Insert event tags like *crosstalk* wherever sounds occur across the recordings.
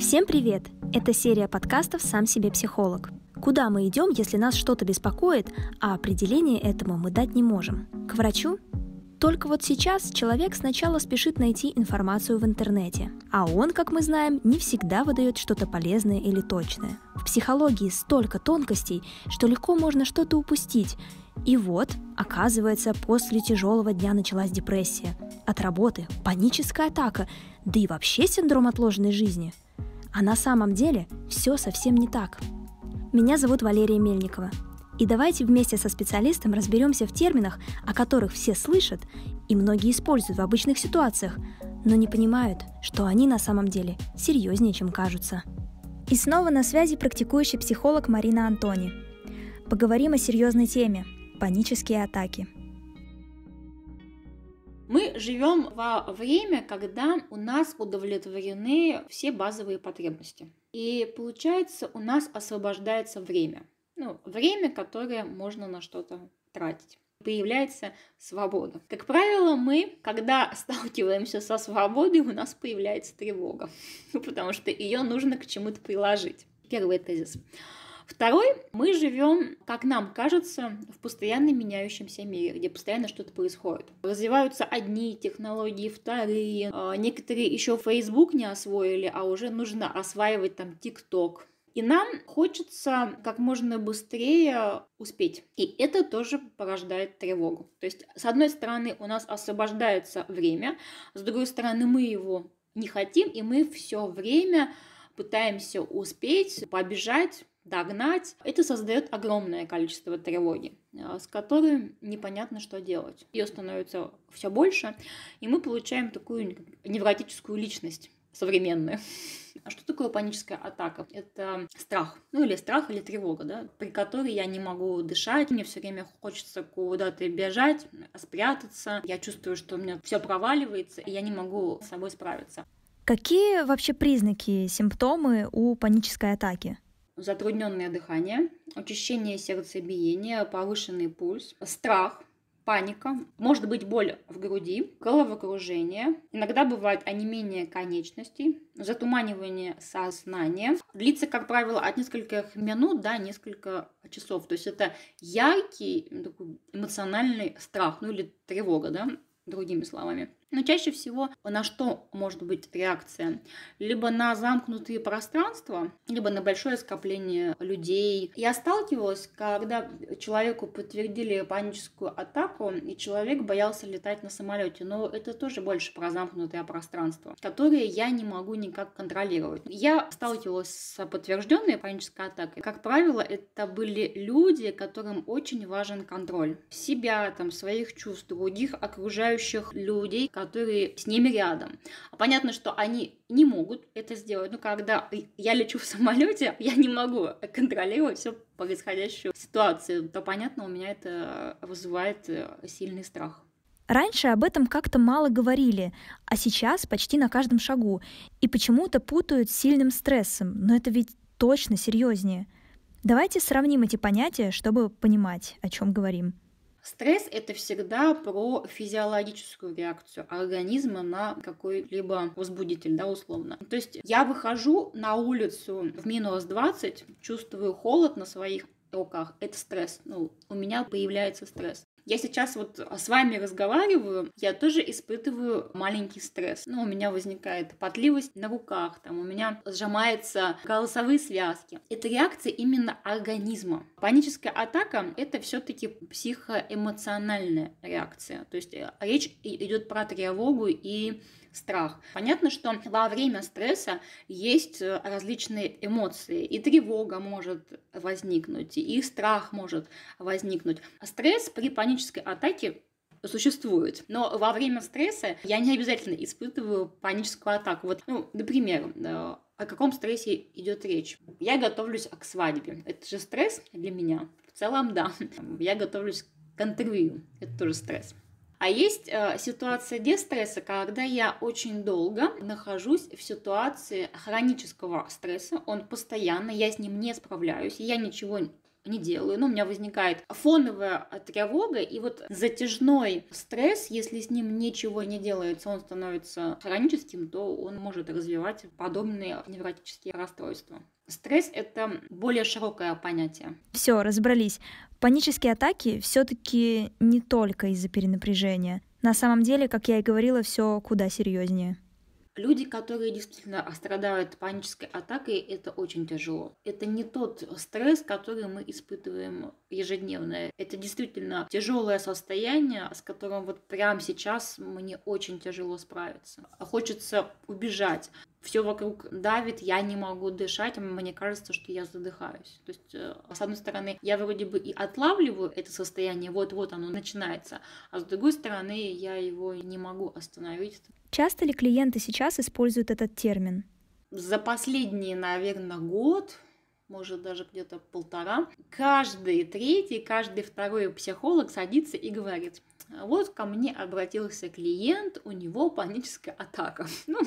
Всем привет! Это серия подкастов «Сам себе психолог». Куда мы идем, если нас что-то беспокоит, а определение этому мы дать не можем? К врачу? Только вот сейчас человек сначала спешит найти информацию в интернете, а он, как мы знаем, не всегда выдает что-то полезное или точное. В психологии столько тонкостей, что легко можно что-то упустить. И вот, оказывается, после тяжелого дня началась депрессия. От работы, паническая атака, да и вообще синдром отложенной жизни – а на самом деле все совсем не так. Меня зовут Валерия Мельникова. И давайте вместе со специалистом разберемся в терминах, о которых все слышат и многие используют в обычных ситуациях, но не понимают, что они на самом деле серьезнее, чем кажутся. И снова на связи практикующий психолог Марина Антони. Поговорим о серьезной теме – панические атаки – мы живем во время, когда у нас удовлетворены все базовые потребности. И получается, у нас освобождается время. Ну, время, которое можно на что-то тратить появляется свобода. Как правило, мы, когда *laughs* сталкиваемся со свободой, у нас появляется тревога, *laughs* потому что ее нужно к чему-то приложить. Первый тезис. Второй, мы живем, как нам кажется, в постоянно меняющемся мире, где постоянно что-то происходит. Развиваются одни технологии, вторые. А, некоторые еще Facebook не освоили, а уже нужно осваивать там TikTok. И нам хочется как можно быстрее успеть. И это тоже порождает тревогу. То есть, с одной стороны, у нас освобождается время, с другой стороны, мы его не хотим, и мы все время пытаемся успеть, побежать, догнать, это создает огромное количество тревоги, э, с которой непонятно, что делать. Ее становится все больше, и мы получаем такую невротическую личность современную. А что такое паническая атака? Это страх, ну или страх, или тревога, да, при которой я не могу дышать, мне все время хочется куда-то бежать, спрятаться, я чувствую, что у меня все проваливается, и я не могу с собой справиться. Какие вообще признаки, симптомы у панической атаки? Затрудненное дыхание, учащение сердцебиения, повышенный пульс, страх, паника, может быть боль в груди, головокружение, иногда бывает онемение конечностей, затуманивание сознания. Длится, как правило, от нескольких минут до несколько часов. То есть это яркий такой эмоциональный страх, ну или тревога, да, другими словами. Но чаще всего на что может быть реакция? Либо на замкнутые пространства, либо на большое скопление людей. Я сталкивалась, когда человеку подтвердили паническую атаку, и человек боялся летать на самолете. Но это тоже больше про замкнутое пространство, которое я не могу никак контролировать. Я сталкивалась с подтвержденной панической атакой. Как правило, это были люди, которым очень важен контроль себя, там, своих чувств, других окружающих людей, которые с ними рядом. Понятно, что они не могут это сделать. Ну, когда я лечу в самолете, я не могу контролировать все происходящую ситуацию, то, понятно, у меня это вызывает э, сильный страх. Раньше об этом как-то мало говорили, а сейчас почти на каждом шагу. И почему-то путают с сильным стрессом, но это ведь точно серьезнее. Давайте сравним эти понятия, чтобы понимать, о чем говорим. Стресс – это всегда про физиологическую реакцию организма на какой-либо возбудитель, да, условно. То есть я выхожу на улицу в минус 20, чувствую холод на своих руках, это стресс. Ну, у меня появляется стресс. Я сейчас вот с вами разговариваю, я тоже испытываю маленький стресс. Ну, у меня возникает потливость на руках, там у меня сжимаются голосовые связки. Это реакция именно организма. Паническая атака — это все таки психоэмоциональная реакция. То есть э, речь идет про тревогу и страх. Понятно, что во время стресса есть э, различные эмоции, и тревога может возникнуть, и страх может возникнуть. Стресс при панической атаке существует. Но во время стресса я не обязательно испытываю паническую атаку. Вот, ну, например, э, о каком стрессе идет речь? Я готовлюсь к свадьбе. Это же стресс для меня? В целом, да. Я готовлюсь к интервью. Это тоже стресс. А есть э, ситуация дестресса, когда я очень долго нахожусь в ситуации хронического стресса, он постоянно, я с ним не справляюсь, я ничего не делаю. Ну, у меня возникает фоновая тревога, и вот затяжной стресс, если с ним ничего не делается, он становится хроническим, то он может развивать подобные невротические расстройства. Стресс – это более широкое понятие. Все, разобрались. Панические атаки все-таки не только из-за перенапряжения. На самом деле, как я и говорила, все куда серьезнее. Люди, которые действительно страдают панической атакой, это очень тяжело. Это не тот стресс, который мы испытываем ежедневно. Это действительно тяжелое состояние, с которым вот прямо сейчас мне очень тяжело справиться. Хочется убежать. Все вокруг давит, я не могу дышать, мне кажется, что я задыхаюсь. То есть, э, с одной стороны, я вроде бы и отлавливаю это состояние, вот-вот оно начинается, а с другой стороны, я его не могу остановить. Часто ли клиенты сейчас используют этот термин? За последний, наверное, год может даже где-то полтора, каждый третий, каждый второй психолог садится и говорит, вот ко мне обратился клиент, у него паническая атака. *laughs* Ну,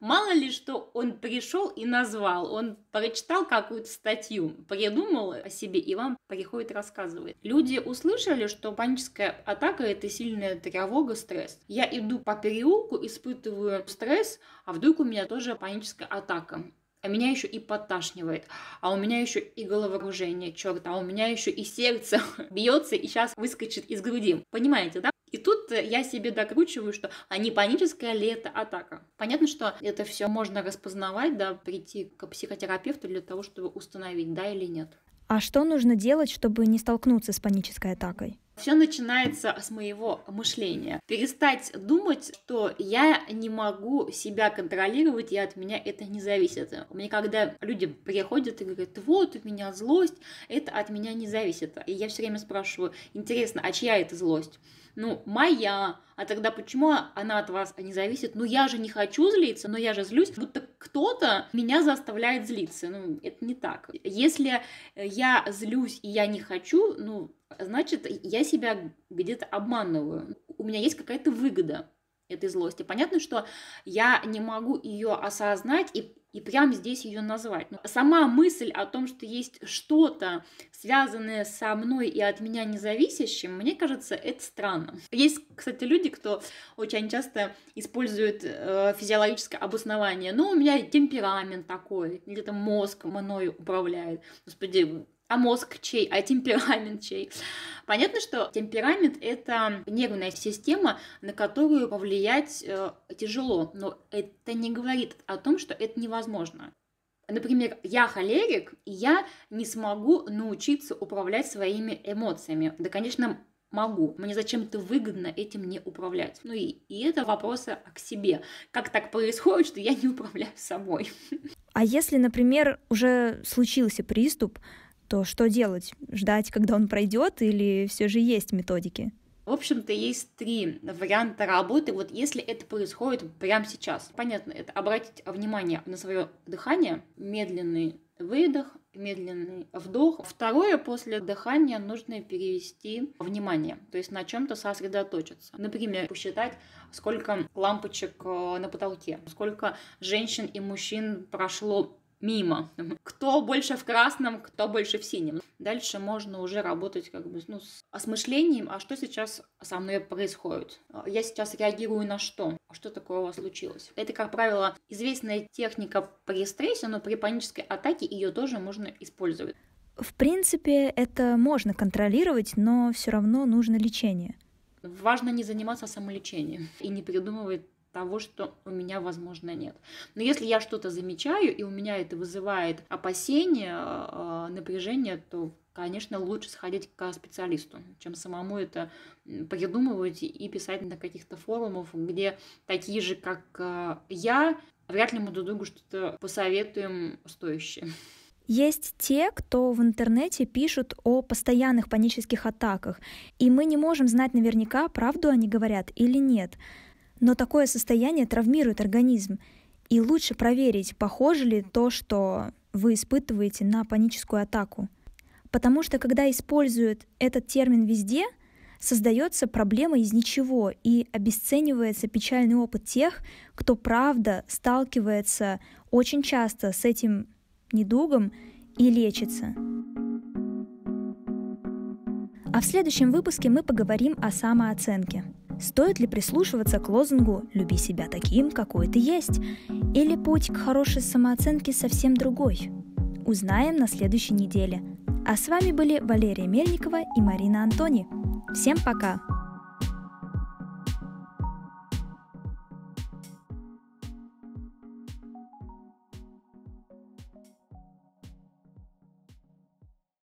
мало ли, что он пришел и назвал, он прочитал какую-то статью, придумал о себе и вам приходит рассказывает. Люди услышали, что паническая атака это сильная тревога, стресс. Я иду по переулку, испытываю стресс, а вдруг у меня тоже паническая атака а меня еще и подташнивает, а у меня еще и головокружение, черт, а у меня еще и сердце *laughs* бьется и сейчас выскочит из груди. Понимаете, да? И тут я себе докручиваю, что а не паническая ли это атака. Понятно, что это все можно распознавать, да, прийти к психотерапевту для того, чтобы установить, да или нет. А что нужно делать, чтобы не столкнуться с панической атакой? Все начинается с моего мышления. Перестать думать, что я не могу себя контролировать, и от меня это не зависит. Мне когда люди приходят и говорят, вот у меня злость, это от меня не зависит. И я все время спрашиваю, интересно, а чья это злость? ну, моя, а тогда почему она от вас не зависит? Ну, я же не хочу злиться, но я же злюсь, будто кто-то меня заставляет злиться. Ну, это не так. Если я злюсь и я не хочу, ну, значит, я себя где-то обманываю. У меня есть какая-то выгода этой злости. Понятно, что я не могу ее осознать и и прямо здесь ее назвать. Но сама мысль о том, что есть что-то, связанное со мной и от меня независящим, мне кажется, это странно. Есть, кстати, люди, кто очень часто использует э, физиологическое обоснование. Ну, у меня темперамент такой, где-то мозг мной управляет. Господи, а мозг чей, а темперамент чей. Понятно, что темперамент — это нервная система, на которую повлиять э, тяжело, но это не говорит о том, что это невозможно. Например, я холерик, и я не смогу научиться управлять своими эмоциями. Да, конечно, могу. Мне зачем-то выгодно этим не управлять. Ну и, и это вопросы к себе. Как так происходит, что я не управляю собой? А если, например, уже случился приступ, то что делать? Ждать, когда он пройдет, или все же есть методики? В общем-то, есть три варианта работы. Вот если это происходит прямо сейчас, понятно, это обратить внимание на свое дыхание, медленный выдох, медленный вдох. Второе, после дыхания нужно перевести внимание, то есть на чем-то сосредоточиться. Например, посчитать, сколько лампочек э, на потолке, сколько женщин и мужчин прошло мимо. Кто больше в красном, кто больше в синем. Дальше можно уже работать как бы ну, с осмыслением, а что сейчас со мной происходит. Я сейчас реагирую на что? Что такое у вас случилось? Это, как правило, известная техника при стрессе, но при панической атаке ее тоже можно использовать. В принципе, это можно контролировать, но все равно нужно лечение. Важно не заниматься самолечением и не придумывать того, что у меня, возможно, нет. Но если я что-то замечаю, и у меня это вызывает опасения, а, напряжение, то, конечно, лучше сходить к специалисту, чем самому это придумывать и писать на каких-то форумах, где такие же, как а, я, вряд ли мы друг другу что-то посоветуем стоящее. Есть те, кто в интернете пишут о постоянных панических атаках, и мы не можем знать наверняка, правду они говорят или нет. Но такое состояние травмирует организм, и лучше проверить, похоже ли то, что вы испытываете на паническую атаку. Потому что когда используют этот термин везде, создается проблема из ничего и обесценивается печальный опыт тех, кто правда сталкивается очень часто с этим недугом и лечится. А в следующем выпуске мы поговорим о самооценке. Стоит ли прислушиваться к лозунгу «люби себя таким, какой ты есть» или путь к хорошей самооценке совсем другой? Узнаем на следующей неделе. А с вами были Валерия Мельникова и Марина Антони. Всем пока!